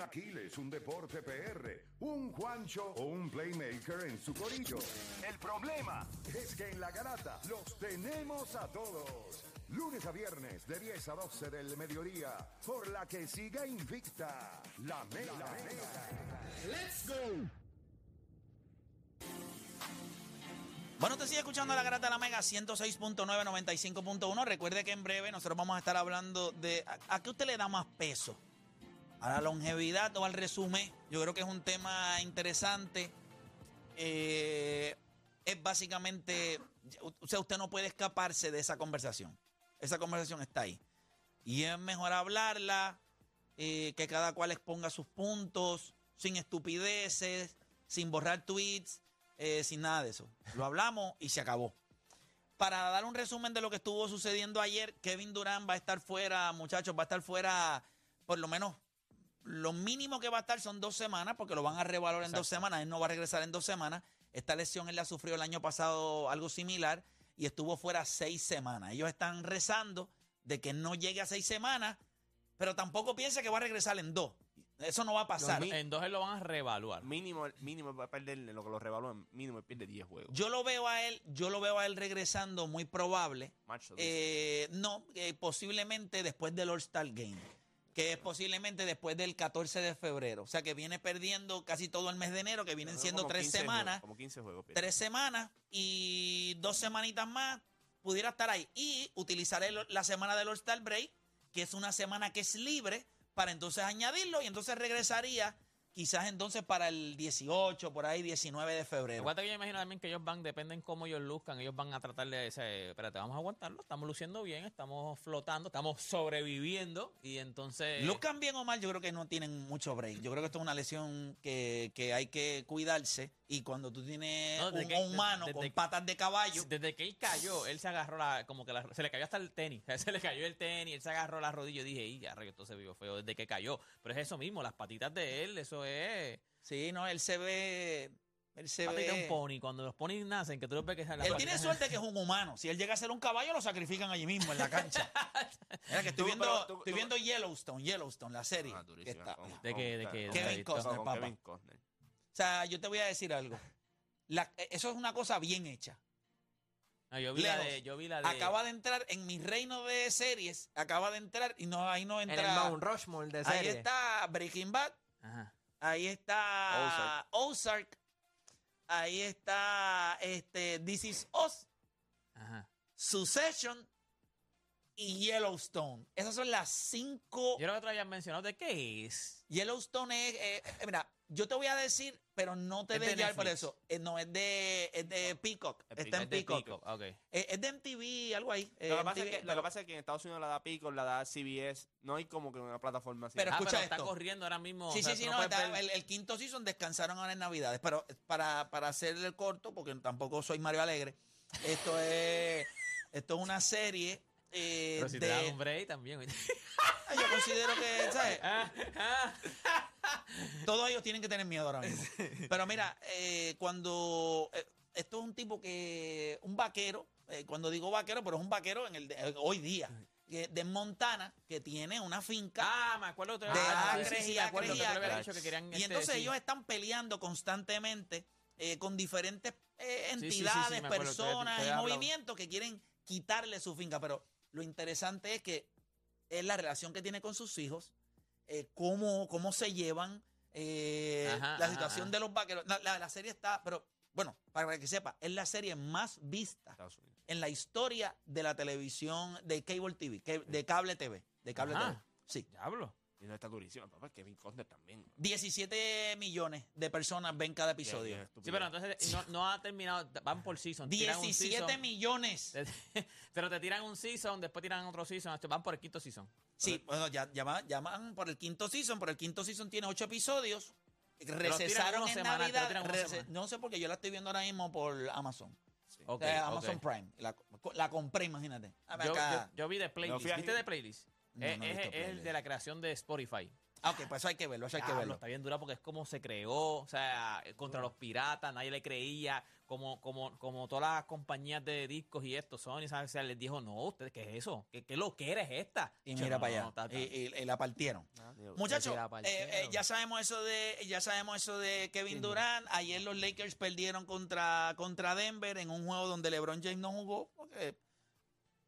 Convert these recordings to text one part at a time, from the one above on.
un Aquiles, un Deporte PR, un Juancho o un Playmaker en su corillo. El problema es que en la garata los tenemos a todos. Lunes a viernes de 10 a 12 del mediodía, por la que siga invicta la mega. ¡Let's go! Bueno, te sigue escuchando la Garata de la Mega 106.9, 95.1. Recuerde que en breve nosotros vamos a estar hablando de a, a qué usted le da más peso. A la longevidad o al resumen. Yo creo que es un tema interesante. Eh, es básicamente, o sea, usted no puede escaparse de esa conversación. Esa conversación está ahí. Y es mejor hablarla, eh, que cada cual exponga sus puntos, sin estupideces, sin borrar tweets, eh, sin nada de eso. Lo hablamos y se acabó. Para dar un resumen de lo que estuvo sucediendo ayer, Kevin Durant va a estar fuera, muchachos, va a estar fuera por lo menos lo mínimo que va a estar son dos semanas, porque lo van a revalorar en dos semanas. Él no va a regresar en dos semanas. Esta lesión él la sufrió el año pasado algo similar y estuvo fuera seis semanas. Ellos están rezando de que no llegue a seis semanas, pero tampoco piensa que va a regresar en dos. Eso no va a pasar. En dos él lo van a reevaluar. Mínimo, mínimo va a perder lo que lo revalúan, mínimo él pierde 10 juegos. Yo lo veo a él, yo lo veo a él regresando muy probable. Eh, no, eh, posiblemente después del All-Star Game, que es posiblemente después del 14 de febrero. O sea que viene perdiendo casi todo el mes de enero, que vienen siendo tres 15 semanas. juegos, como 15 juegos. tres semanas y dos semanitas más pudiera estar ahí. Y utilizaré la semana del All-Star Break, que es una semana que es libre, para entonces añadirlo y entonces regresaría quizás entonces para el 18, por ahí 19 de febrero. Aguanta que yo imagino también que ellos van, dependen cómo ellos luzcan, ellos van a tratar de ese, espérate, vamos a aguantarlo, estamos luciendo bien, estamos flotando, estamos sobreviviendo y entonces... Luzcan bien o mal, yo creo que no tienen mucho break. Yo creo que esto es una lesión que, que hay que cuidarse. Y cuando tú tienes No, un, que- humano desde con que- patas de caballo, Desde que él cayó, él se agarró la, como que la- se le cayó hasta el tenis, se le cayó el tenis, él se agarró la rodilla, yo dije, y ya, esto se vio feo desde que cayó, pero es eso mismo, las patitas de él, eso es sí, no, él se ve. Él se patita ve. un pony, cuando los ponis nacen, que tú los ves que Él tiene suerte que es un humano. Si él llega a ser un caballo, lo sacrifican allí mismo, en la cancha. Mira que estoy Tú, viendo, pero tú- estoy tú- viendo Yellowstone, Yellowstone, la serie. Ah, que durísimo, está- con- ¿De qué- de qué- Kevin Costner, papá. Kevin Costner. O sea, yo te voy a decir algo. La- eso es una cosa bien hecha. No, yo vi la de, yo vi la de... Acaba de entrar en mi reino de series, acaba de entrar y no ahí no En el entra. Mount Rushmore de ahí serie. está Breaking Bad, Ajá. ahí está Ozark, ahí está este This Is Us. Ajá. Succession y Yellowstone. Esas son las cinco. Yo creo que te habían mencionado de qué es. Yellowstone es. eh, eh, mira, yo te voy a decir, pero no te Es de dejes por eso. Eh, no, es de, es de Peacock. Es Está en Es de Peacock. Pico, ok. Eh, es de MTV, algo ahí. eh, Lo que, pasa es que, lo que pasa es que en Estados Unidos la da Pico, la da CBS. No hay como que una plataforma así. Pero Ah, escucha pero está esto. corriendo ahora mismo. Sí, o sea, sí, sí, no, está- el, el quinto season descansaron ahora en Navidades, pero para, para hacer el corto, porque tampoco soy Mario Alegre, esto es, esto es una serie eh, Pero si de... te dan un break también. Yo considero que, ¿sabes? Ah, ah. Todos ellos tienen que tener miedo ahora mismo. Pero mira, eh, cuando... eh, esto es un tipo que... Un vaquero, eh, cuando digo vaquero, pero es un vaquero en el de- hoy día, que- de Montana, que tiene una finca... Ah, me acuerdo otra De sí, acres sí, sí, y acres y acres. querían Y este, entonces sí. ellos están peleando constantemente con diferentes eh, sí, sí, entidades, te- personas y movimientos que quieren quitarle su finca. Pero lo interesante es que es la relación que tiene con sus hijos, eh, cómo, cómo se llevan, eh, Ajá, la situación ajá. de los vaqueros. La, la- la serie está, pero bueno, para que sepa, es la serie más vista en la historia de la televisión, de cable TV, de cable TV, de cable Ajá. TV. Sí. Diablo. Y no está durísimo, papá. Kevin Costner también. 17 millones de personas ven cada episodio. Sí, pero entonces no, no ha terminado. Van por season. tiran un 17 season, millones. Pero te tiran un season, después tiran otro season. Van por el quinto season. Sí, bueno, ya, ya, van- ya van por el quinto season, por el quinto season tiene 8 episodios. Recesaron en Navidad. rece- semanal. no sé porque yo la estoy viendo ahora mismo por Amazon. Ok, O sea, Amazon. Prime. La, la compré, imagínate. A ver, Yo, acá. yo- yo vi de playlist. ¿Viste de playlist? No, es no he es- visto es el de la creación de Spotify. Ah, ok, pues eso hay que verlo, eso hay que verlo. Está bien dura porque es como se creó, o sea, contra los piratas, nadie le creía, como, como, como todas las compañías de discos y esto, Sony, ¿sabes? O sea, les dijo, no, ¿ustedes qué es eso? ¿Qué, qué lo que eres esta? Y mira no, para allá. no, está- está- y, y- y la partieron. Digo, Muchachos, eh, partieron. eh, ya sabemos eso de ya sabemos eso de Kevin Sí. Durant. Ayer los Lakers perdieron contra, contra Denver en un juego donde LeBron James no jugó porque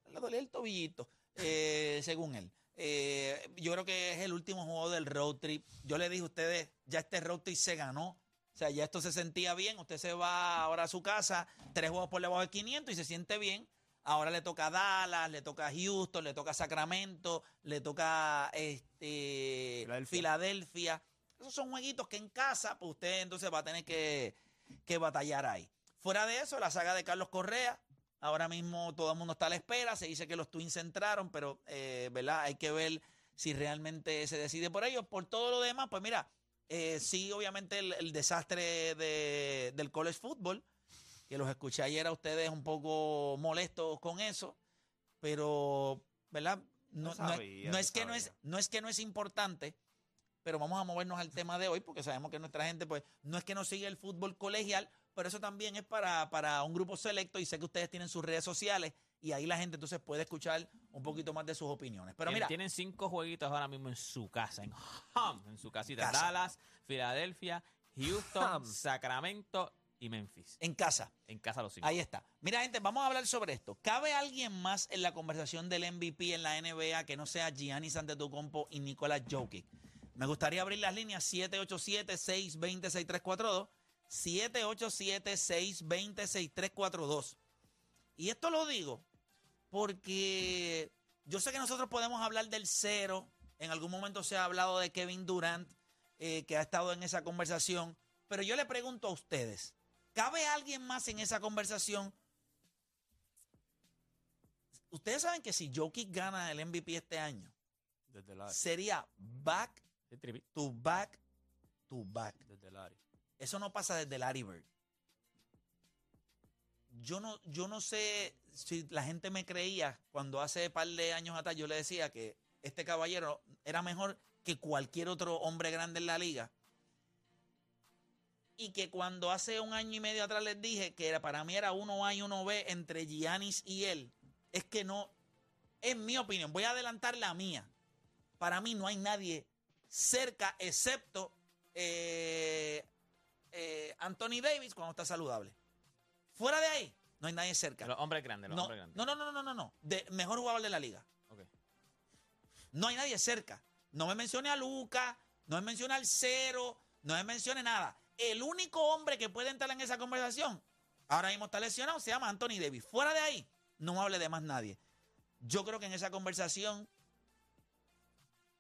le dolía el tobillito, eh, según él. Eh, yo creo que es el último juego del road trip. Yo le dije a ustedes, ya este road trip se ganó. O sea, ya esto se sentía bien. Usted se va ahora a su casa, tres juegos por debajo de 500 y se siente bien. Ahora le toca a Dallas, le toca a Houston, le toca a Sacramento, le toca este, Filadelfia. Filadelfia. Esos son jueguitos que en casa, pues usted entonces va a tener que, que batallar ahí. Fuera de eso, la saga de Carlos Correa. Ahora mismo todo el mundo está a la espera. Se dice que los Twins entraron, pero eh, ¿verdad? hay que ver si realmente se decide por ellos. Por todo lo demás, pues mira, eh, sí, obviamente el, el desastre de- del college football, que los escuché ayer a ustedes un poco molestos con eso, pero, ¿verdad? No, Se no es- sabía, no es que no es, no es que no es importante, pero vamos a movernos al tema de hoy porque sabemos que nuestra gente, pues, no es que no sigue el fútbol colegial, pero eso también es para, para un grupo selecto y sé que ustedes tienen sus redes sociales y ahí la gente entonces puede escuchar un poquito más de sus opiniones. Pero mira, tienen cinco jueguitos ahora mismo en su casa, en Hum, en su casita. Casa. Dallas, Filadelfia, Houston. Sacramento y Memphis. en casa, En casa los cinco. ahí está. Mira, gente, vamos a hablar sobre esto. ¿Cabe alguien más en la conversación del MVP en la NBA que no sea Giannis Antetokounmpo y Nicolás Jokic? Me gustaría abrir las líneas 787-620-6342. 787-620-6342. Y esto lo digo porque yo sé que nosotros podemos hablar del cero. En algún momento se ha hablado de Kevin Durant, eh, que ha estado en esa conversación. Pero yo le pregunto a ustedes, ¿cabe alguien más en esa conversación? Ustedes saben que si Jokic gana el MVP este año, Desde sería back Trivi. to back to back. Desde área. Eso no pasa desde Larry Bird. Yo no, yo no sé si la gente me creía cuando hace par de años atrás yo le decía que este caballero era mejor que cualquier otro hombre grande en la liga. Y que cuando hace un año y medio atrás les dije que era, para mí era uno A y uno B entre Giannis y él, es que no, es mi opinión, voy a adelantar la mía. Para mí no hay nadie cerca excepto eh, eh, Anthony Davis cuando está saludable. Fuera de ahí, no hay nadie cerca. Los hombres grandes, los No, hombres grandes. no, no, no, no, no, no. De, mejor jugador de la liga. No hay nadie cerca. No me mencione a Luca, no me mencione al cero, no me mencione nada. El único hombre que puede entrar en esa conversación, ahora mismo está lesionado, se llama Anthony Davis. Fuera de ahí, no me hable de más nadie. Yo creo que en esa conversación,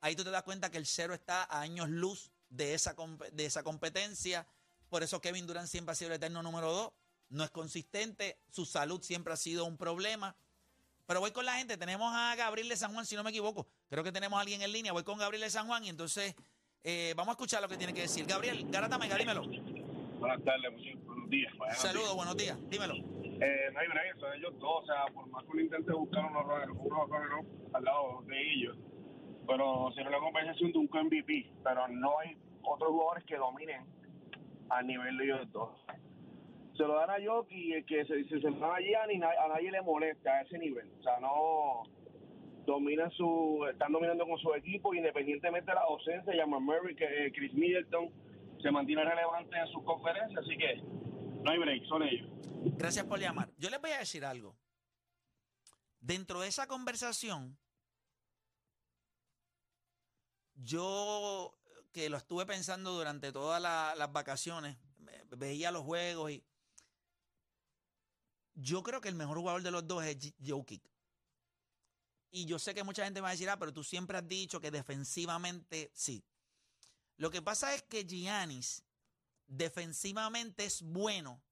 ahí tú te das cuenta que el cero está a años luz de esa, de esa competencia. Por eso Kevin Durant siempre ha sido el eterno número dos. No es consistente, su salud siempre ha sido un problema. Pero voy con la gente. Tenemos a Gabriel de San Juan, si no me equivoco. Creo que tenemos a alguien en línea. Voy con Gabriel de San Juan y entonces eh, vamos a escuchar lo que tiene que decir. Gabriel, Garata Mega, dímelo. Buenas tardes, muchos buenos días. Saludos, buenos días. Dímelo. Eh, no hay son ellos dos. O sea, por más que uno intente buscar unos runner- unos runner-up al lado de ellos, pero será una conversación de un MVP. Pero no hay otros jugadores que dominen al nivel de ellos dos. Se lo dan a Jokic y el que se, se, se lo dan a nadie le molesta a ese nivel. O sea, no dominan su, están dominando con su equipo independientemente de la ausencia. Llaman Murray, que eh, Chris Middleton se mantiene relevante en sus conferencias, así que no hay break, son ellos. Gracias por llamar. Yo les voy a decir algo. Dentro de esa conversación, yo que lo estuve pensando durante todas la- las vacaciones, veía los juegos y yo creo que el mejor jugador de los dos es Jokic. Y yo sé que mucha gente va a decir, ah, pero tú siempre has dicho que defensivamente sí. Lo que pasa es que Giannis defensivamente es bueno,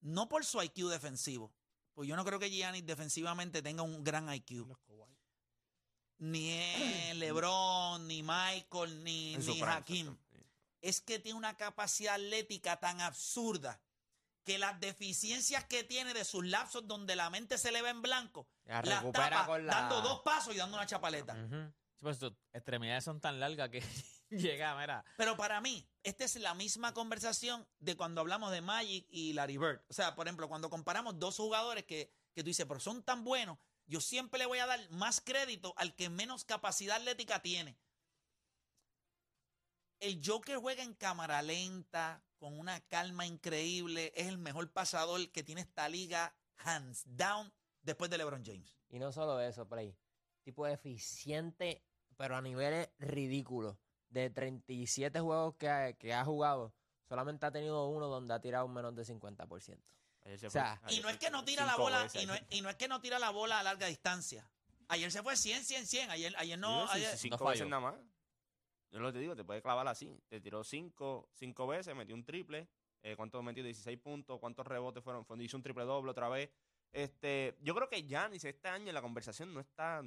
no por su IQ defensivo, pues yo no creo que Giannis defensivamente tenga un gran IQ. Ni es LeBron, ni Michael, ni, ni prime, Hakim. Es que tiene una capacidad atlética tan absurda que las deficiencias que tiene de sus lapsos donde la mente se le ve en blanco, La las tapa con la- dando dos pasos y dando una chapaleta. Ujú. Sí, pues tus extremidades son tan largas que llega, mira. Pero para mí, esta es la misma conversación de cuando hablamos de Magic y Larry Bird. O sea, por ejemplo, cuando comparamos dos jugadores que, que tú dices, pero son tan buenos, yo siempre le voy a dar más crédito al que menos capacidad atlética tiene. El Joker juega en cámara lenta, con una calma increíble, es el mejor pasador que tiene esta liga, hands down, después de LeBron James. Y no solo eso, Play. Tipo eficiente, pero a niveles ridículos. De 37 juegos que ha, que ha jugado, solamente ha tenido uno donde ha tirado menos de 50%. Ayer se O sea, fue- Y no es que no tira la bola, veces. y no, es, y no es que no tira la bola a larga distancia. Ayer se fue 100, 100, 100. Ayer, ayer no. Sí, ayer- cinco no veces nada más. Yo lo te digo, te puede clavar así. Te tiró cinco, cinco veces, metió un triple. Eh, ¿Cuántos metió? 16 puntos. ¿Cuántos rebotes fueron? Fue- Hizo un triple doble otra vez. Este, yo creo que Giannis este año en la conversación no está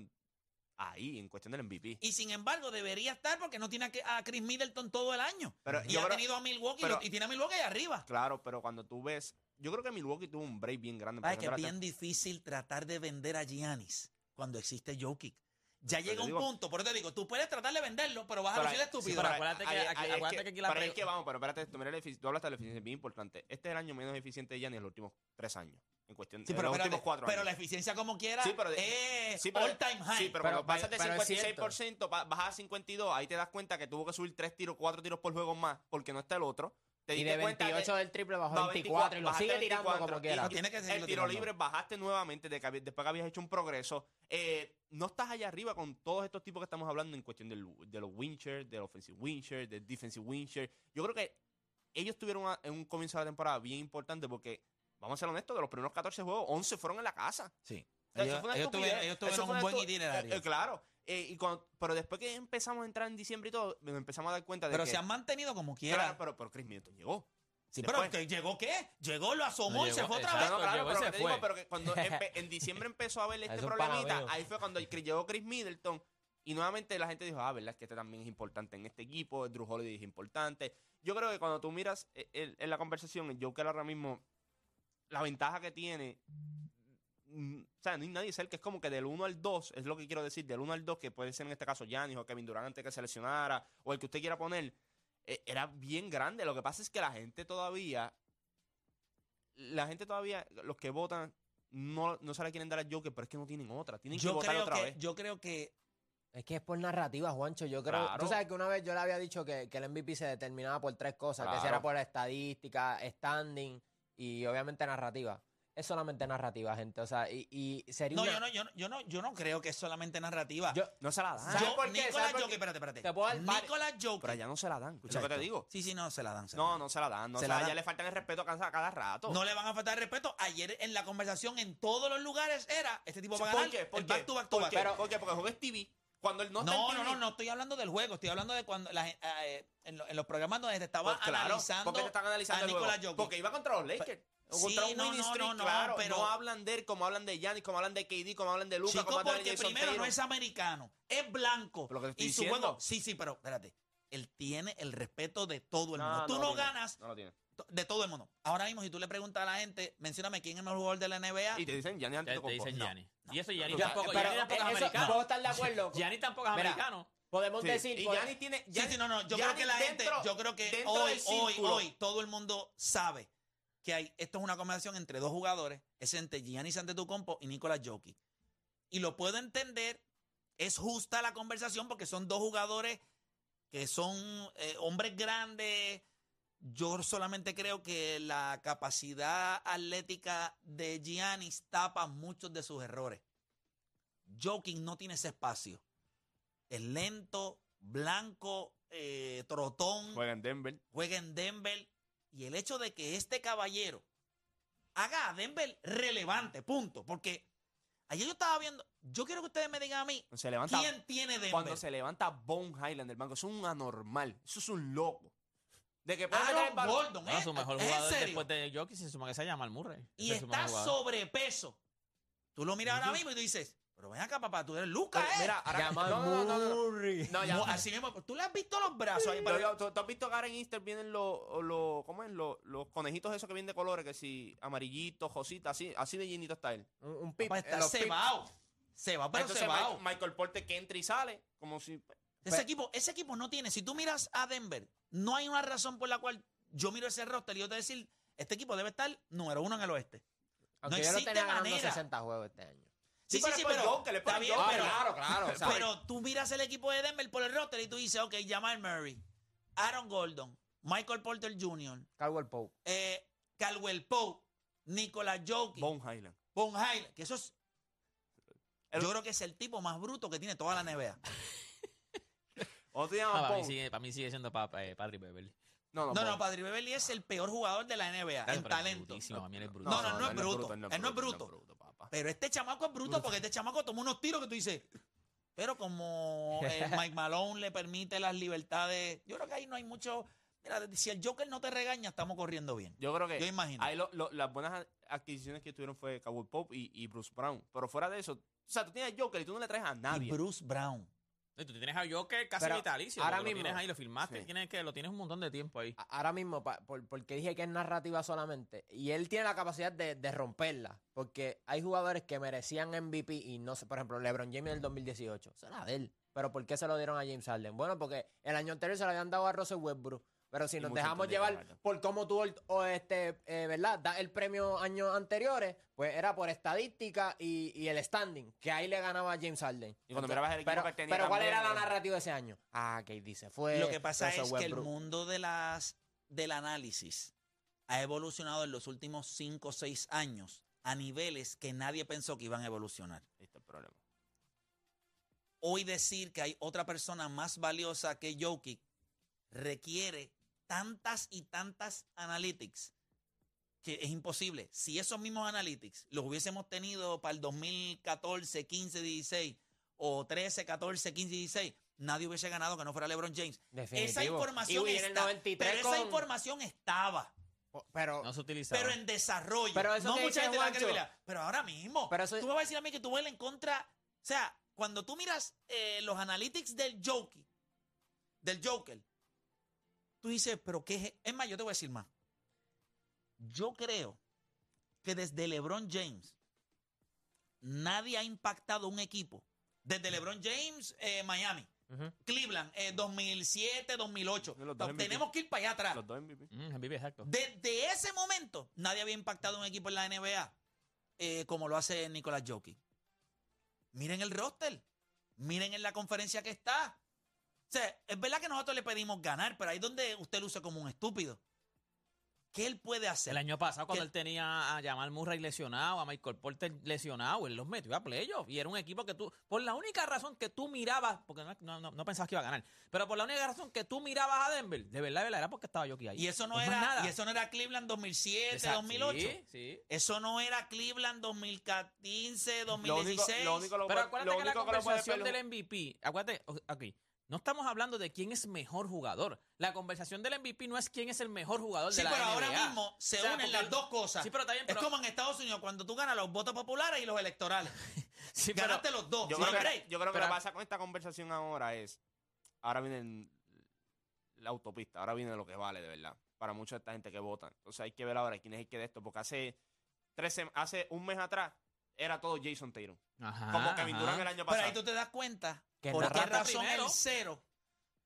ahí en cuestión del MVP. Y sin embargo, debería estar porque no tiene a que- a Chris Middleton todo el año. Pero y ha creo- tenido a Milwaukee pero- y tiene a Milwaukee ahí arriba. Claro, pero cuando tú ves, yo creo que Milwaukee tuvo un break bien grande. Sabes que es bien difícil tratar de vender a Giannis cuando existe Jokic. Ya Pero llega un digo- punto, por eso te digo, tú puedes tratar de venderlo, pero vas a Pero lucir estúpido. pero Pero acuérdate que- acuérdate que aquí la pero es que vamos, pero espérate, esto, mira la efici- tú hablaste de la eficiencia, es bien importante. Este es el año menos eficiente de Giannis en los últimos tres años. En cuestión Sí, pero, los espérate, últimos cuatro pero años. la eficiencia como quiera Sí, pero de- es Sí, pero- all time high. Sí, pero, Pero- cuando pasas de pero es 56%, pa- bajas a 52, ahí te das cuenta que tuvo que subir 3 tiros, 4 tiros por juego más, porque no está el otro. Te Y de cuenta que 28 del triple bajó va 24 y lo bajaste sigue tirando 24, como quiera. No, tiene que El tiro tirando. libre bajaste nuevamente de que después que habías hecho un progreso. Eh, no estás allá arriba con todos estos tipos que estamos hablando en cuestión del- de los winchers, del offensive wincher, del defensive wincher. Yo creo que ellos tuvieron una- en un comienzo de la temporada bien importante porque, vamos a ser honestos, de los primeros 14 juegos, 11 fueron en la casa. Sí. O sea, Ellos, eso fue una ellos tuvieron, ellos Eso tuvieron fue un buen itinerario. Eh, eh, claro. Eh, y cuando- pero después que empezamos a entrar en diciembre y todo, nos empezamos a dar cuenta de pero que... se han mantenido como quiera. Claro, pero, pero Chris Middleton llegó. sí, después- pero llegó qué? Llegó, lo asomó No y se fue otra vez. No, claro, pero, te digo, pero que cuando en diciembre empezó a ver este Es un pana problemita, ahí fue cuando llegó Chris Middleton y nuevamente la gente dijo, ah, verdad, es que este también es importante en este equipo, Drew Holiday es importante. Yo creo que cuando tú miras eh, en la conversación, el Joker ahora mismo, la ventaja que tiene, o sea, no hay nadie cerca, es como que del 1 al 2, es lo que quiero decir, del 1 al 2, que puede ser en este caso Giannis o Kevin Durant antes que se lesionara, o el que usted quiera poner, eh, era bien grande. Lo que pasa es que la gente todavía, la gente todavía, los que votan, no, no se la quieren dar a Joker, pero es que no tienen otra. Tienen que votar otra que, vez. yo creo que Es que es por narrativa, Juancho. Yo creo. Claro. Tú sabes que una vez yo le había dicho que, que el MVP se determinaba por tres cosas: que si era por estadística, standing y obviamente narrativa. Es solamente narrativa, gente. O sea, y, y sería. No, una- yo no, yo, no- yo no, yo no creo que es solamente narrativa. Yo- No se la dan. ¿Sabes Yo, por qué? Nicolás ¿Sabes por Jokic, qué? espérate, espérate. Te puedo dar Nicolás Jokic. Pero allá no se la dan. Escucha lo que te digo. Sí, sí, no, se la dan. se la No, dan. no se la dan. No Se se la la dan. Ya le faltan el respeto a cada, rato. No le van a faltar respeto. Ayer en la conversación en todos los lugares era este tipo va a ¿Por ganar qué? ¿Por el qué? back to back to ¿Por back. qué? Pero- ¿Por qué? Porque juega TV. Cuando él no no, está en no, TV. no, no estoy hablando del juego, estoy hablando de cuando la eh, en, lo- en los programas donde se estaba Pues claro, analizando ¿Por qué te están analizando a el juego? Nicolás Jokic. Porque iba contra los Lakers. O Sí, un no, no, no, no, claro. pero- no hablan de él como hablan de Giannis, como hablan de KD, como hablan de Luca, Chico, como hablan de porque Jason primero no es americano, es blanco. Pero lo que te y su juego, diciendo. sí, sí, pero espérate. Él tiene el respeto de todo el No, mundo. Tú no tiene, ganas No lo tiene. de todo el mundo. Ahora mismo, si tú le preguntas a la gente, mencióname quién es el mejor jugador de la NBA. Y te dicen Giannis Te, dicen No, Gianni. Y eso Gianni Yo- tampoco, Pero, Gianni tampoco es eso, americano. puedo estar de acuerdo. Gianni tampoco es Mira, americano. Podemos Sí, decir. y Giannis tiene. Sí, sí, no, no. Yo creo Giannis que la gente, dentro- yo creo que dentro hoy, del hoy, círculo. hoy, todo el mundo sabe que hay, esto es una conversación entre dos jugadores, es entre Giannis Antetokounmpo y Nicolás Jokic. Y lo puedo entender, es justa la conversación porque son dos jugadores que son eh, hombres grandes. Yo solamente creo que la capacidad atlética de Giannis tapa muchos de sus errores. Jokic no tiene ese espacio. Es lento, blanco, eh, trotón, Juega en Denver. juega en Denver. Y el hecho de que este caballero haga a Denver relevante, punto. Porque ayer yo estaba viendo, yo quiero que ustedes me digan a mí, Se levanta. ¿quién tiene Denver? Cuando se levanta Bone Highland del banco, eso es un anormal. Eso es un loco. De que puede el Aaron balón. Gordon, No, ¿eh? su mejor ¿Es en jugador después de Jokic se suma que se llama el Murray. Y está sobrepeso. Tú lo miras ahora mismo y tú dices, pero ven acá, papá, tú eres Lucas, Pero, ¿eh? Mira, ahora Llama no, no, no, no, no. Murray. No, ya- así mismo, tú le has visto los brazos ahí. Pero para- yo- ¿tú, tú has visto que ahora en Easter vienen los, los, ¿cómo es? Los, los conejitos esos que vienen de colores, que si amarillitos, jositas, así, así de llenito está él. Un, un pip. Papá, eh, está los pips. cebado. Se va, pero Entonces se va. Michael, Michael Porter que entra y sale, como si... Ese equipo, ese equipo no tiene. Si tú miras a Denver, no hay una razón por la cual yo miro ese roster y yo te decir, este equipo debe estar número uno en el oeste. Aunque no yo lo existe tenía ganando manera. 60 juegos este año. Sí, sí, pero sí, pero Joker, está bien, Joker. pero, claro, claro. o sea, pero tú miras el equipo de Denver por el roster y tú dices, ok, Jamal Murray, Aaron Gordon, Michael Porter Jr., Caldwell Pope. eh, Caldwell Pope, Nicolas Jokic, Bone Highland. Von Highland, que eso es, El- yo creo que es el tipo más bruto que tiene toda la NBA. ¿Cómo te Ah, llamas, para, mí sigue, para mí sigue siendo pa, eh, Patrick Beverly. No, no, No. Padre Beverly es el peor jugador de la NBA en es talento. brutísimo, para mí él es bruto. No, no, no es él bruto. Él no es bruto. Pero este chamaco es bruto porque este chamaco toma unos tiros que tú dices. Pero como eh, Mike Malone le permite las libertades, yo creo que ahí no hay mucho. Mira, si el Joker no te regaña, estamos corriendo bien. Yo creo que Yo imagino. ahí lo- lo- las buenas adquisiciones que tuvieron fue Cowboy Pop y, y Bruce Brown. Pero fuera de eso, o sea, tú tienes a Joker y tú no le traes a Y nadie. Bruce Brown. Tú tienes a Joker casi Pero vitalicio. ahora porque lo mismo- tienes ahí, lo filmaste, Sí. tienes que, lo tienes un montón de tiempo ahí. Ahora mismo, pa- por, porque dije que es narrativa solamente, y él tiene la capacidad de, de romperla, porque hay jugadores que merecían MVP y no sé, por ejemplo, LeBron James del 2018, eso era de él. Pero ¿por qué se lo dieron a James Harden? Bueno, porque el año anterior se lo habían dado a Russell Westbrook. Pero si Y nos dejamos llevar por cómo tuvo el, o este, eh, ¿verdad? Da el premio años anteriores, pues era por estadística y, y el standing, que ahí le ganaba a James Harden. Y cuando mirabas el equipo pero, que tenía pero ¿cuál era la eh, narrativa de ese año? Ah, KD se fue. Lo que pasa es que el mundo de las, del análisis ha evolucionado en los últimos 5 o 6 años a niveles que nadie pensó que iban a evolucionar. Está el problema. Hoy decir que hay otra persona más valiosa que Jokic requiere tantas y tantas analytics que es imposible. Si esos mismos analytics los hubiésemos tenido para el 2014, 15, 16 o 13, 14, 15, 16, nadie hubiese ganado que no fuera LeBron James. Definitivo. Esa información Y está, 93 pero esa información estaba, Pero, No se utilizaba. pero en desarrollo. Pero eso no mucha gente la Juancho- credibilidad. Pero ahora mismo, Pero eso- tú me vas a decir a mí que tú ves en contra, o sea, cuando tú miras eh, los analytics del Joker, del Joker, tú dices, pero qué es, es más, yo te voy a decir más. Yo creo que desde LeBron James nadie ha impactado un equipo. Desde LeBron James, eh, Miami, Ujú. Cleveland, eh, 2007, 2008. Los dos MVP. Tenemos que ir para allá atrás. Los dos MVP. Mm, exacto. Desde ese momento, nadie había impactado un equipo en la NBA eh, como lo hace Nicolás Jokic. Miren el roster. Miren en la conferencia que está. O sea, es verdad que nosotros le pedimos ganar, pero ahí es donde usted luce como un estúpido. ¿Qué él puede hacer? El año pasado, cuando él tenía a Jamal Murray lesionado, a Michael Porter lesionado, él los metió a playoff. Y era un equipo que tú, por la única razón que tú mirabas, porque no, no, no- pensabas que iba a ganar, pero por la única razón que tú mirabas a Denver, de verdad, de verdad, era porque estaba Jokic ahí. Y eso no Pues era, nada. y eso no era Cleveland 2007, Exacto. 2008. Sí, sí. Eso no era Cleveland 2015, Lo único, 2016. lo único, lo Pero puede- acuérdate lo que la único conversación del MVP, acuérdate, aquí, no estamos hablando de quién es mejor jugador. La conversación del MVP no es quién es el mejor jugador Sí, de la pero NBA. ahora mismo se O sea, unen las dos cosas. Sí, pero pero- Es como en Estados Unidos cuando tú ganas los votos populares y los electorales. Sí, pero- Ganaste los dos. Yo creo, que, yo creo que Pero- lo que pasa con esta conversación ahora es, ahora viene el- la autopista, ahora viene lo que vale de verdad, para mucha de esta gente que vota. Entonces hay que ver ahora quién es el que de esto, porque hace, tres hace un mes atrás era todo Jason Tatum, Ajá, como Kevin ajá. Durant el año Pero ahí pasado. tú te das cuenta Que por qué razón primero. el cero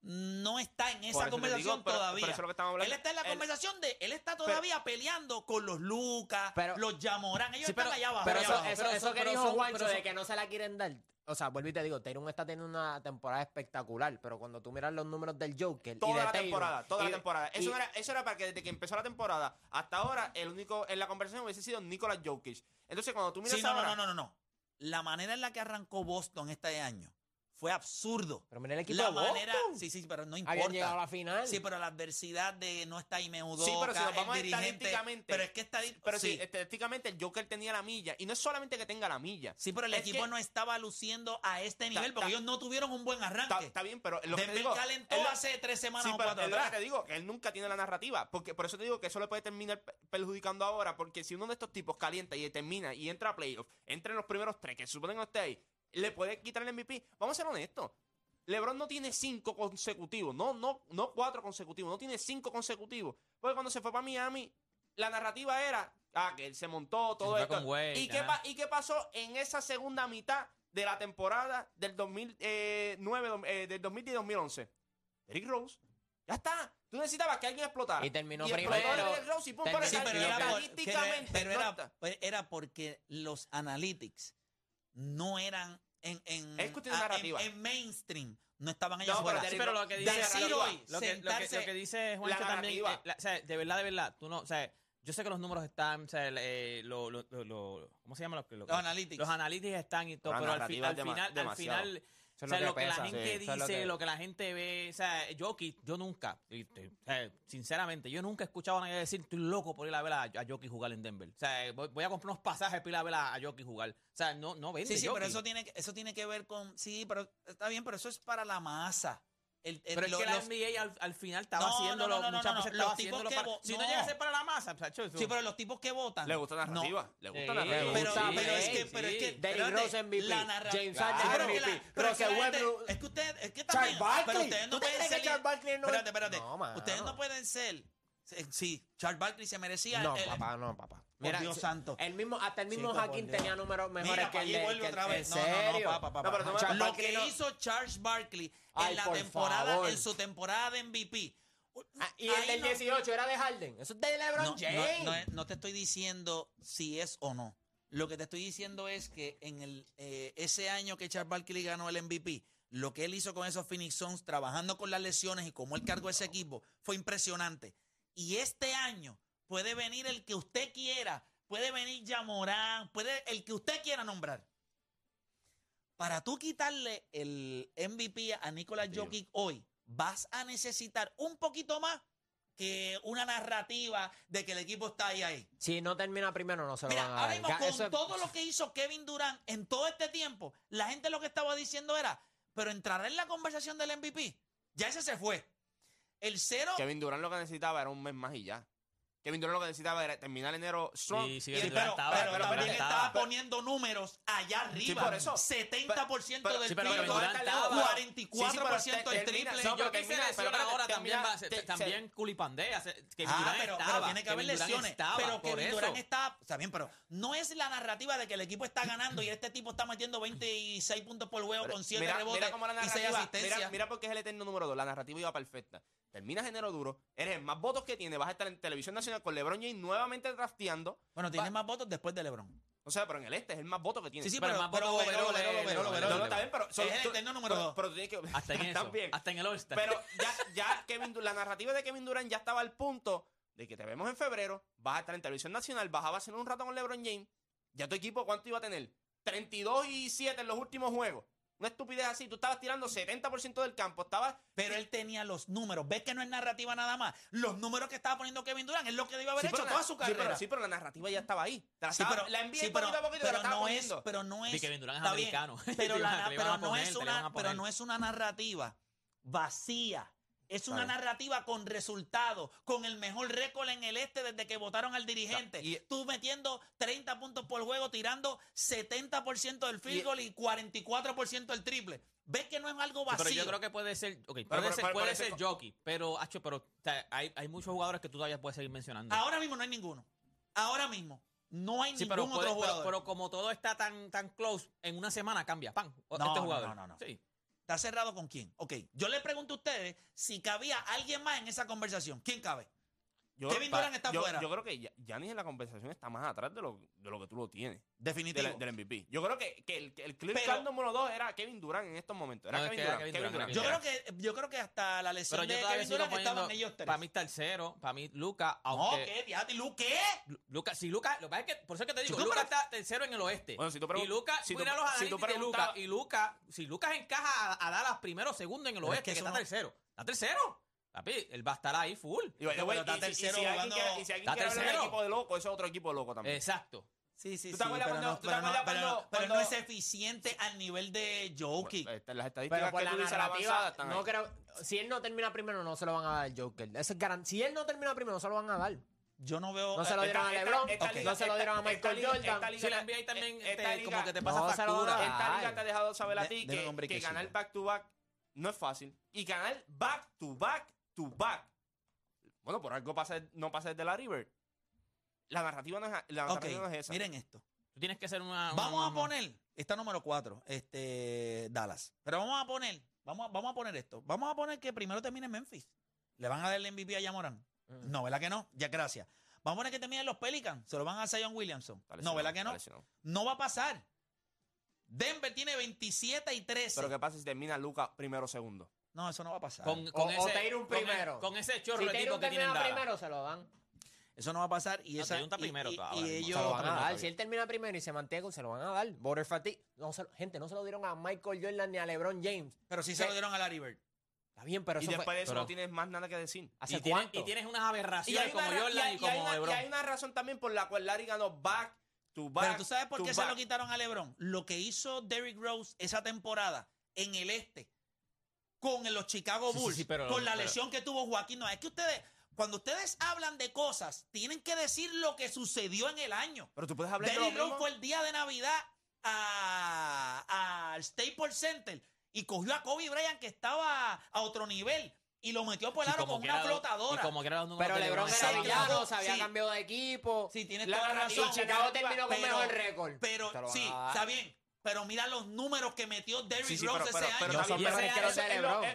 no está en esa conversación digo, pero- todavía. pero eso es lo que estamos hablando. Él está en la El- conversación de, él está todavía peleando con los Lucas, los Yamorán, ellos Sí, están allá abajo. Pero allá eso, abajo. eso, Pero eso que pero dijo Juancho de que no se la quieren dar. O sea, vuelvo y te digo, Tatum está teniendo una temporada espectacular, pero cuando tú miras los números del Joker y Toda de la temporada, toda y- la temporada. Eso, y- era, eso era para que desde que empezó la temporada hasta ahora, el único en la conversación hubiese sido Nicolas Jokic. Entonces, cuando tú miras Sí, no, no, ahora, no, no, no, no. La manera en la que arrancó Boston este año fue absurdo. Pero mira el equipo La de Boston. manera, sí, sí, pero no Habían llegado a importa. la final. Sí, pero la adversidad de no está Ime Udoka, Sí, pero si nos vamos el dirigente, estadísticamente. pero es que está pero sí, sí, estadísticamente el Joker tenía la milla. Y no es solamente que tenga la milla. sí, pero el es equipo que- no estaba luciendo a este nivel porque ta- ellos no tuvieron un buen arranque. está bien, pero lo que te Denver digo, calentó lo- hace tres semanas Sí, o cuatro es lo que atrás. te digo, que él nunca tiene la narrativa. Porque, por eso te digo que eso le puede terminar pe- perjudicando ahora. Porque si uno de estos tipos calienta y termina y entra a playoff, entra en los primeros tres, que se supone que no esté ahí, le puede quitar el MVP. Vamos a ser honestos. LeBron no tiene cinco consecutivos, no, no, no cuatro consecutivos, no tiene cinco consecutivos. Porque cuando se fue para Miami, la narrativa era, ah, que él se montó, todo esto. Wade, ¿Y, qué ¿Y qué pasó en esa segunda mitad de la temporada del 2009, dom- eh, del 2010-2011. Derrick Rose. Ya está. Tú necesitabas que alguien explotara. Y terminó primero. Rose y pum, Terminó- pero Sí, pero era, pero era porque los analytics no eran en, en, Es cuestión de a- en- narrativa. en mainstream. No estaban ellos No, pero fuera. Derrick Sí, pero lo que dice, Decir hoy, lo que, lo que- sentarse- lo que dice Juancho La también, narrativa. eh, la- o sea, de verdad, de verdad, tú no, o sea, yo sé que los números están, o sea, el, eh, lo, lo- lo- lo- ¿cómo se llama? Lo, que- lo- Los analytics. Los analytics están y todo, La pero al, fi- narrativa al es dema- final, al demasiado. final, Eso o sea, lo lo que la gente sí, dice, es lo lo que... la gente ve, o sea, Jokic, yo nunca, sinceramente, yo nunca he escuchado a nadie decir, estoy loco por ir a ver a, a Jokic jugar en Denver. O sea, voy, voy a comprar unos pasajes para ir a ver a, a jugar. O sea, no, no vende Sí, sí, pero eso tiene, eso tiene que ver con. Sí, pero está bien, pero eso es para la masa. El- el- Pero es lo- que la los- NBA al, al final estaba No, haciéndolo, no, no, no, muchas no, veces los estaba tipos haciéndolo que para... vo- Si no, llega a ser para la masa, muchacho, eso- sí, pero los tipos que votan. Le gusta la no. narrativa. Le gusta Sí, la narrativa. Pero, Sí, pero es que, sí. pero es que. Derrick Rose MVP, la narra- James Harden MVP, pero que Es que ustedes, es que Charles también. Pero Barkley. ustedes no ¿Tú te pueden ser. Charles Barkley no es- Espérate, espérate. Ustedes no pueden ser. Sí, Charles Barkley se merecía. No, el- papá, no, papá. Por Dios santo. El mismo, hasta el mismo Chico, Dios. tenía números mejores Mira, que el de vuelve que- otra vez. ¿En No, no, no, serio? papá, papá. No, pero Lo Barkley que no- hizo Charles Barkley Ay, en la por temporada, favor. en su temporada de MVP. Ah, y el Ahí del no- 18 era de Harden. Eso es de LeBron no, James. no- no es- no te estoy diciendo si es o no. Lo que te estoy diciendo es que en el eh, ese año que Charles Barkley ganó el MVP, lo que él hizo con esos Phoenix Suns, trabajando con las lesiones y cómo él cargó ese equipo, fue impresionante. Y este año puede venir el que usted quiera, puede venir Yamorán, puede el que usted quiera nombrar. Para tú quitarle el MVP a Nicolás. Jokic hoy, vas a necesitar un poquito más que una narrativa de que el equipo está ahí ahí. Si no termina primero, no se lo Mira, van a ahora dar. mismo con eso todo lo que hizo Kevin Durant en todo este tiempo, la gente lo que estaba diciendo era, pero entrará en la conversación del MVP. Ya ese se fue. El cero, Kevin Durant lo que necesitaba era un mes más y ya. Kevin Durant lo que necesitaba era terminar enero strong. Sí, sí, y sí, pero, estaba, pero también Durant estaba estaba. poniendo números allá arriba. por eso. 70% Pero- del pero estaba. 44% del triple. no, pero pero que pero ahora también, va, también culipandea. Kevin Ah, Durant pero, estaba, pero tiene que haber lesiones. pero Kevin. Durant está, está bien, pero no es la narrativa de que el equipo está ganando y este tipo está metiendo 26 puntos por juego Pero con 7 mira, rebotes mira cómo la y 6 narrativa, asistencias. mira, mira porque es el eterno número 2. La narrativa iba perfecta. Terminas enero duro, eres el más votos que tiene, vas a estar en televisión nacional con LeBron James nuevamente drafteando. bueno, tiene Va- más votos después de LeBron. O sea, pero en el este es el más votos que tiene. Sí, sí, Pero pero, más pero, votos pero, pero, pero, pero. Es el eterno número pero- dos. Pero, tú tienes que... Hasta en eso. Hasta en el All-Star. Pero ya, ya Kevin, la narrativa de Kevin Durant ya estaba al punto de que te vemos en febrero, vas a estar en televisión nacional, a vacilar un rato con LeBron James. Ya tu equipo, ¿cuánto iba a tener? 32 y 7 en los últimos juegos. Una estupidez así. Tú estabas tirando 70% del campo. Estabas. Pero él tenía los números. ¿Ves que no es narrativa nada más? Los números que estaba poniendo Kevin Durant es lo que debió haber Sí, hecho pero toda la- su sí, carrera. pero, sí, pero la narrativa ya estaba ahí. La Sí, estaba- pero, la NBA sí, pero, poquito a poquito pero estaba no poniendo. es, pero no es. Sí, Kevin Durant es bien, americano. Pero, la, pero es una, pero no es una narrativa vacía. Es una Claro. narrativa con resultados, con el mejor récord en el este desde que votaron al dirigente. Y- Tú metiendo 30 puntos por juego, tirando 70% del field Y- goal y 44% del triple. ¿Ves que no es algo vacío? Pero yo creo que puede ser, puede pero- ser, pero- puede pero ser jockey, pero, acho, pero o sea, hay, hay muchos jugadores que tú todavía puedes seguir mencionando. Ahora mismo no hay ninguno. Ahora mismo no hay sí, ningún pero, otro puede- jugador. pero como todo está tan, tan close, en una semana cambia, ¡pam! No, este no, jugador. no, no, no. Sí. ¿Está cerrado con quién? Ok, yo le pregunto a ustedes si cabía alguien más en esa conversación. ¿Quién cabe? Yo- Kevin Durant está yo, fuera. Yo creo que Ya- Giannis en la conversación está más atrás de lo, de lo que tú lo tienes. Definitivo. Del, del MVP. Yo creo que, que el, que el clear Pero- número 2 era Kevin Durant en estos momentos. Era No, es Kevin que era Durant. Kevin Kevin Durant, Durant. yo, creo que, yo creo que hasta la lesión Pero de Kevin Durant poniendo, estaban ellos tres. para mí está el cero, para mí Luca, no, aunque... ¿qué? Diablo, ¿y Lu qué? Lu- Luca, si Luca, lo que pasa es que, por eso es que te digo, Chico, Luca está tercero en el oeste. Bueno, si tú pregun- y Luca, si tú- los si tú de Luca, y Luca, si Lucas encaja a, a Dallas primero o segundo en el oeste, que está no- tercero. Está tercero. Papi, él va a estar ahí full. Y, way, está y si- y tercero si alguien quiere- y si alguien Está quiere hablar de tercero. equipo de loco, ese es otro equipo de loco también. Exacto. Sí, sí, ¿Tú sí. pero, cuando- no, tú te pero, no, acuerdas pero no- cuando- pero no cuando- es eficiente al nivel de Jokic. Este, Las estadísticas Pero por que la tú dices, la narrativa, avanzada, están no ahí. creo. Si él no termina primero, no se lo van a dar al Joker. Eso es garan- Si él no termina primero, no se lo van a dar. Yo no veo. No se lo eh, dieron a Esta- LeBron, esta no se lo esta- dieron a esta Michael liga- Jordan. esta liga- Si la NBA también esta este, liga- como que te pasa No factura. Esta liga te ha dejado saber a ti que, que que ganar back to back no es fácil. Y ganar back to back to back. Bueno, por algo pasa, no pasa desde la River. La narrativa no es, la narrativa no es esa. Miren esto. Tú tienes que ser una. vamos a poner. Está número 4, este, Dallas. Pero vamos a poner. Vamos, vamos a poner esto. Vamos a poner que primero termine Memphis. Le van a dar el MVP a Yamorán. Uh mm. -huh. No, ¿verdad que no? Ya, gracias. Vamos a poner que terminen los Pelicans. Se lo van a hacer John Williamson. No, ¿verdad no, que no? No? Va a pasar. Denver tiene 27 y 13. Pero ¿qué pasa si termina Luca primero o segundo? No, eso no va a pasar. Con, ese, o con e-, con ese chorro si de tipo que tienen primero, se lo dan. Eso no va a pasar. Y no, esa, y, primero, y, y, ellos. Se lo van a dar. Si él termina primero y se mantiene, se lo van a dar. Border Fatigue. Gente, no se lo dieron a Michael Jordan ni a LeBron James. Pero sí se, lo dieron a Larry Bird. Está bien, pero Y después de eso no tienes más nada que decir. ¿Hace y, cuánto? Tienes, y tienes unas aberraciones como Jordan y, como hay una, LeBron. Razón también por la cual Larry ganó back. to back, Pero tú sabes por qué se lo quitaron a LeBron. Lo que hizo Derrick Rose esa temporada en el este con los Chicago Bulls, sí, con la lesión que tuvo Joaquín no Es que ustedes, cuando ustedes hablan de cosas, tienen que decir lo que sucedió en el año. Pero tú puedes hablar Danny de lo mismo? fue el día de Navidad al Staples Center y cogió a Kobe Bryant que estaba a otro nivel y lo metió por el aro con una flotadora. Como que era pero LeBron era villano, se había cambiado de equipo. Sí, tienes la toda la razón. Chicago terminó con mejor récord. Pero sí, está bien pero mira los números que metió Derrick sí, Rose ese año.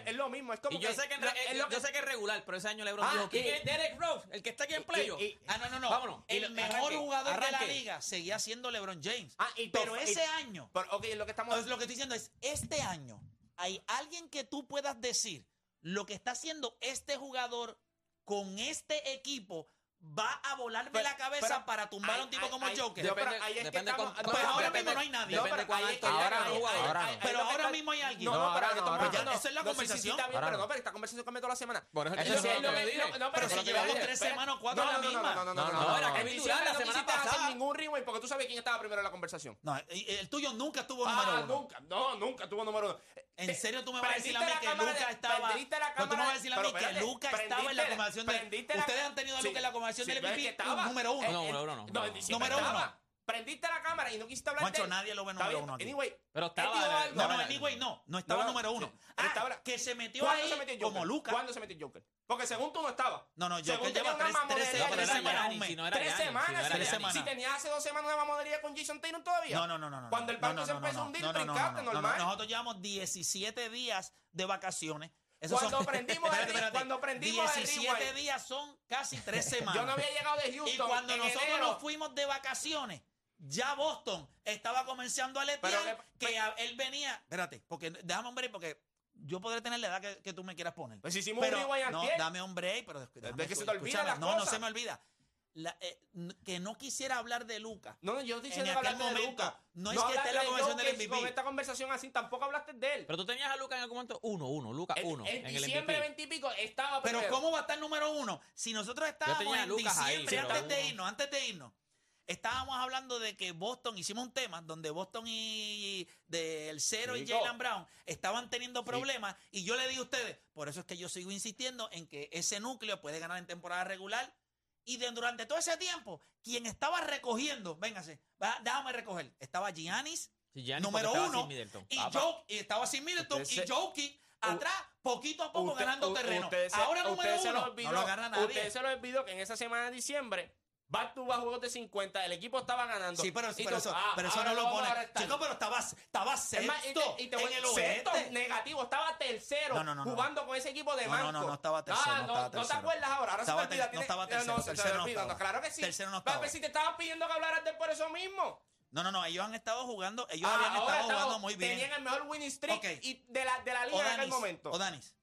Es, lo, mismo, es como. Yo, sé que, es regular, pero ese año LeBron ah, dijo que Derrick Rose, el que está aquí en playo. Ah, no, no, no. Vámonos. El mejor jugador de la liga seguía siendo LeBron James. Ah, pero pues, ese año. Pero, lo que estamos. Lo que estoy diciendo es: este año, hay alguien que tú puedas decir lo que está haciendo este jugador con este equipo va a volarme pero, la cabeza pero, para tumbar a un tipo hay, como hay, Joker. Depende, pero ahí es que estamos, con, pues no, pues ahora mismo no hay nadie. No, pero ahora, ahora, no. pero ahora mismo hay alguien. No, no pero ahora, ya, esa es la conversación. Sí, sí, pero no, pero esta conversación cambió toda la semana. Bueno, eso sí, lo que pero si llevamos tres semanas o cuatro la misma. No, no, no, no. Ahora que tú la semana ningún porque tú sabes quién estaba primero en la conversación. No, el tuyo nunca estuvo ah, número uno. nunca. No, nunca tuvo número uno. ¿En eh, serio tú me vas a decir a mí que Luca estaba? No, tú me vas a decir a mí que Luca estaba en la conversación de Ustedes han tenido a Luca en la conversación grabación del MVP número uno. No, número uno. Número uno. Prendiste la cámara y no quisiste hablar de él. nadie lo ve número uno. Anyway, pero estaba. No, no, anyway, no. No estaba número uno. Ah, que se metió ahí se metió como Lucas. ¿Cuándo se metió Joker? Porque según tú no estaba. No, no, yo lleva tres, tres, semanas, un mes. tres semanas, si, semanas. Tenías hace dos semanas una mamonería con Jason Taylor todavía. No, no, no, no. Cuando el banco se empezó a hundir, brincaste, normal. Nosotros llevamos 17 días de vacaciones esos cuando son, prendimos, espérate, espérate, cuando prendimos 17 el días son casi tres semanas. Yo no había llegado de Houston. Y cuando en nosotros enero, nos fuimos de vacaciones, ya Boston estaba comenzando a letear que, que pues- pero, él venía. Espérate, porque déjame hombre, porque yo podré tener la edad que, que tú me quieras poner. Pues hicimos pero, un rewind No, dame hombre, pero después, que se te olvida No, cosas. no se me olvida. Eh, que no quisiera hablar de Lucas. No, yo estoy diciendo hablar de Lucas. No, es que esté en la conversación del MVP. Con esta conversación así tampoco hablaste de él. Pero tú tenías a Lucas en algún momento 1, 1, Lucas 1. En, diciembre el estaba. Pero ¿cómo va a estar número 1? Si nosotros estábamos en diciembre, antes de irnos, antes de irnos, estábamos hablando de que Boston, hicimos un tema donde Boston y, y del Cero y Jalen Brown estaban teniendo problemas y yo le dije a ustedes, por eso es que yo sigo insistiendo en que ese núcleo puede ganar en temporada regular y de, durante todo ese tiempo, quien estaba recogiendo, véngase, va, déjame recoger, estaba Giannis, sí, Giannis número uno, y, Joe, y estaba sin Middleton, y Jokic atrás, poquito a poco usted, ganando terreno. Usted, Ahora número uno, lo olvidó, no lo agarra nadie. Usted se lo olvidó que en esa semana de diciembre Back to back juegos de 50, el equipo estaba ganando. Sí, pero, pero tú, eso, ah, pero eso no lo, pone. Chico, pero estaba, estaba sexto. Es más, y te, y te en el sexto negativo, estaba tercero no, no, no, jugando con ese equipo de banco. No, no, no, estaba ah, tercero. Ah, no, te acuerdas ahora. Ahora estaba se te olvida. No estaba tercero. No, tercero no, estaba. Claro que sí. Tercero no estaba. Pero si te estaban pidiendo que hablaras de por eso mismo. No, no, no, ellos han estado jugando, ellos ah, habían estado jugando muy bien. Tenían el mejor winning streak okay. y de la, de la liga Odanis, en aquel momento. Odanis,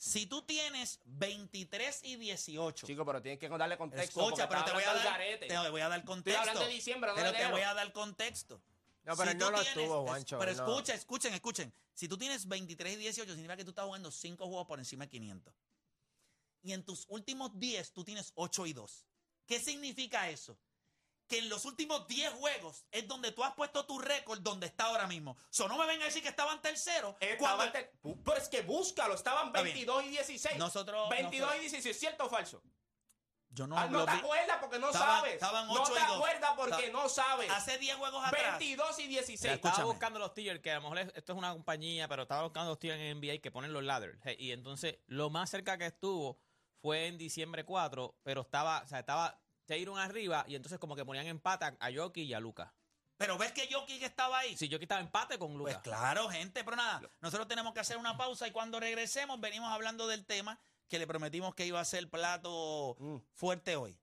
si tú tienes 23 y 18. Chico, pero tienes que darle contexto. Escucha, pero te voy, a dar, te voy a dar contexto. Estoy de diciembre, no pero de te voy a dar contexto. No, pero si no lo tienes, estuvo, Juancho. Pero no. escucha, escuchen, escuchen. Si tú tienes 23 y 18, significa que tú estás jugando 5 juegos por encima de 500. Y en tus últimos 10, tú tienes 8 y 2. ¿Qué significa eso? que en los últimos 10 juegos es donde tú has puesto tu récord donde está ahora mismo. So, no me ven a decir que estaban terceros. Estaba ter... Pero es que búscalo, estaban 22 y 16. Nosotros, 22 nosotros... y 16, ¿cierto o falso? Yo no, ah, no te acuerdas porque no sabes. Estaban 8 no te acuerdas porque no sabes. Hace 10 juegos atrás. 22 y 16. Mira, estaba buscando los tiers, que a lo mejor esto es una compañía, pero estaba buscando los tiers en NBA que ponen los ladders. Y entonces, lo más cerca que estuvo fue en diciembre 4, pero estaba, o sea, estaba Tatum arriba y entonces como que ponían empate a Yoki y a Luca. Pero ves que Jokic estaba ahí. Si yo quitaba empate con Pues Lucas. claro, gente, pero nada, nosotros tenemos que hacer una pausa y cuando regresemos venimos hablando del tema que le prometimos que iba a ser plato fuerte hoy.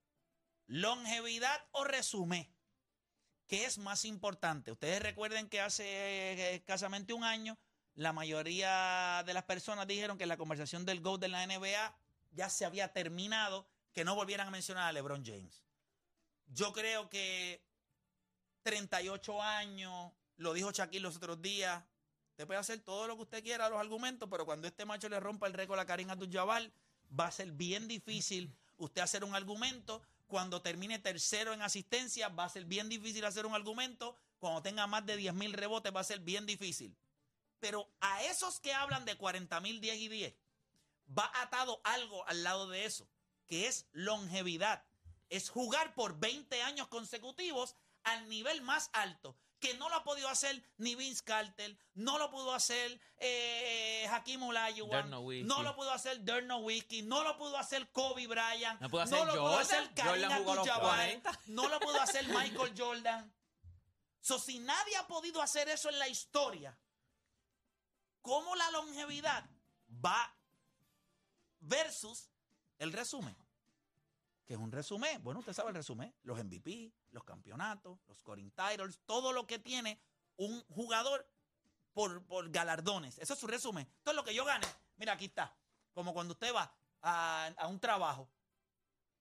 Longevidad o resumen. ¿Qué es más importante? Ustedes recuerden que hace eh, escasamente un año la mayoría de las personas dijeron que la conversación del GOAT de la NBA ya se había terminado, que no volvieran a mencionar a LeBron James. Yo creo que 38 años, lo dijo Shaquille los otros días, usted puede hacer todo lo que usted quiera, los argumentos, pero cuando este macho le rompa el récord a Karim Abdul-Jabbar, va a ser bien difícil usted hacer un argumento. Cuando termine tercero en asistencia, va a ser bien difícil hacer un argumento. Cuando tenga más de 10 mil rebotes, va a ser bien difícil. Pero a esos que hablan de 40 mil 10 y 10, va atado algo al lado de eso, que es longevidad. Es jugar por 20 años consecutivos al nivel más alto, que no lo ha podido hacer ni Vince Carter, no lo pudo hacer eh, Hakim Olajuwon, no lo pudo hacer Dirk Nowitzki, no lo pudo hacer Kobe Bryant, No pudo hacer lo pudo hacer Karim Jordan jugó a los Abdul-Jabbar, 40. no lo pudo hacer Michael Jordan. So, si nadie ha podido hacer eso en la historia, ¿cómo la longevidad va versus el resumen? que es un resumen. Bueno, usted sabe el resumen. Los MVP, los campeonatos, los scoring titles, todo lo que tiene un jugador por, por galardones. Eso es su resumen. Todo lo que yo gane. Mira, aquí está. Como cuando usted va a, a un trabajo.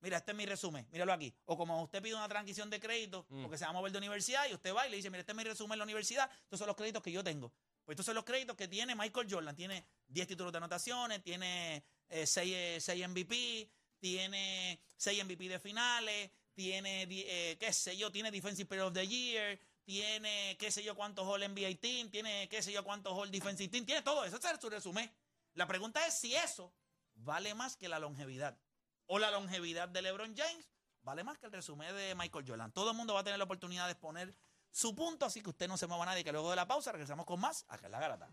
Mira, este es mi resumen. Míralo aquí. O como usted pide una transición de crédito porque se va a mover de universidad y usted va y le dice, mira, este es mi resumen en la universidad. Estos son los créditos que yo tengo. Pues estos son los créditos que tiene Michael Jordan. Tiene 10 títulos de anotaciones, tiene 6 MVP, tiene 6 MVP de finales, tiene, eh, qué sé yo, tiene Defensive Player of the Year, tiene qué sé yo cuántos All NBA Team, tiene qué sé yo cuántos All Defensive Team, tiene todo eso. Ese es su resumen. La pregunta es si eso vale más que la longevidad. O la longevidad de LeBron James vale más que el resumen de Michael Jordan. Todo el mundo va a tener la oportunidad de exponer su punto, así que usted no se mueva a nadie, que luego de la pausa regresamos con más acá en la garata.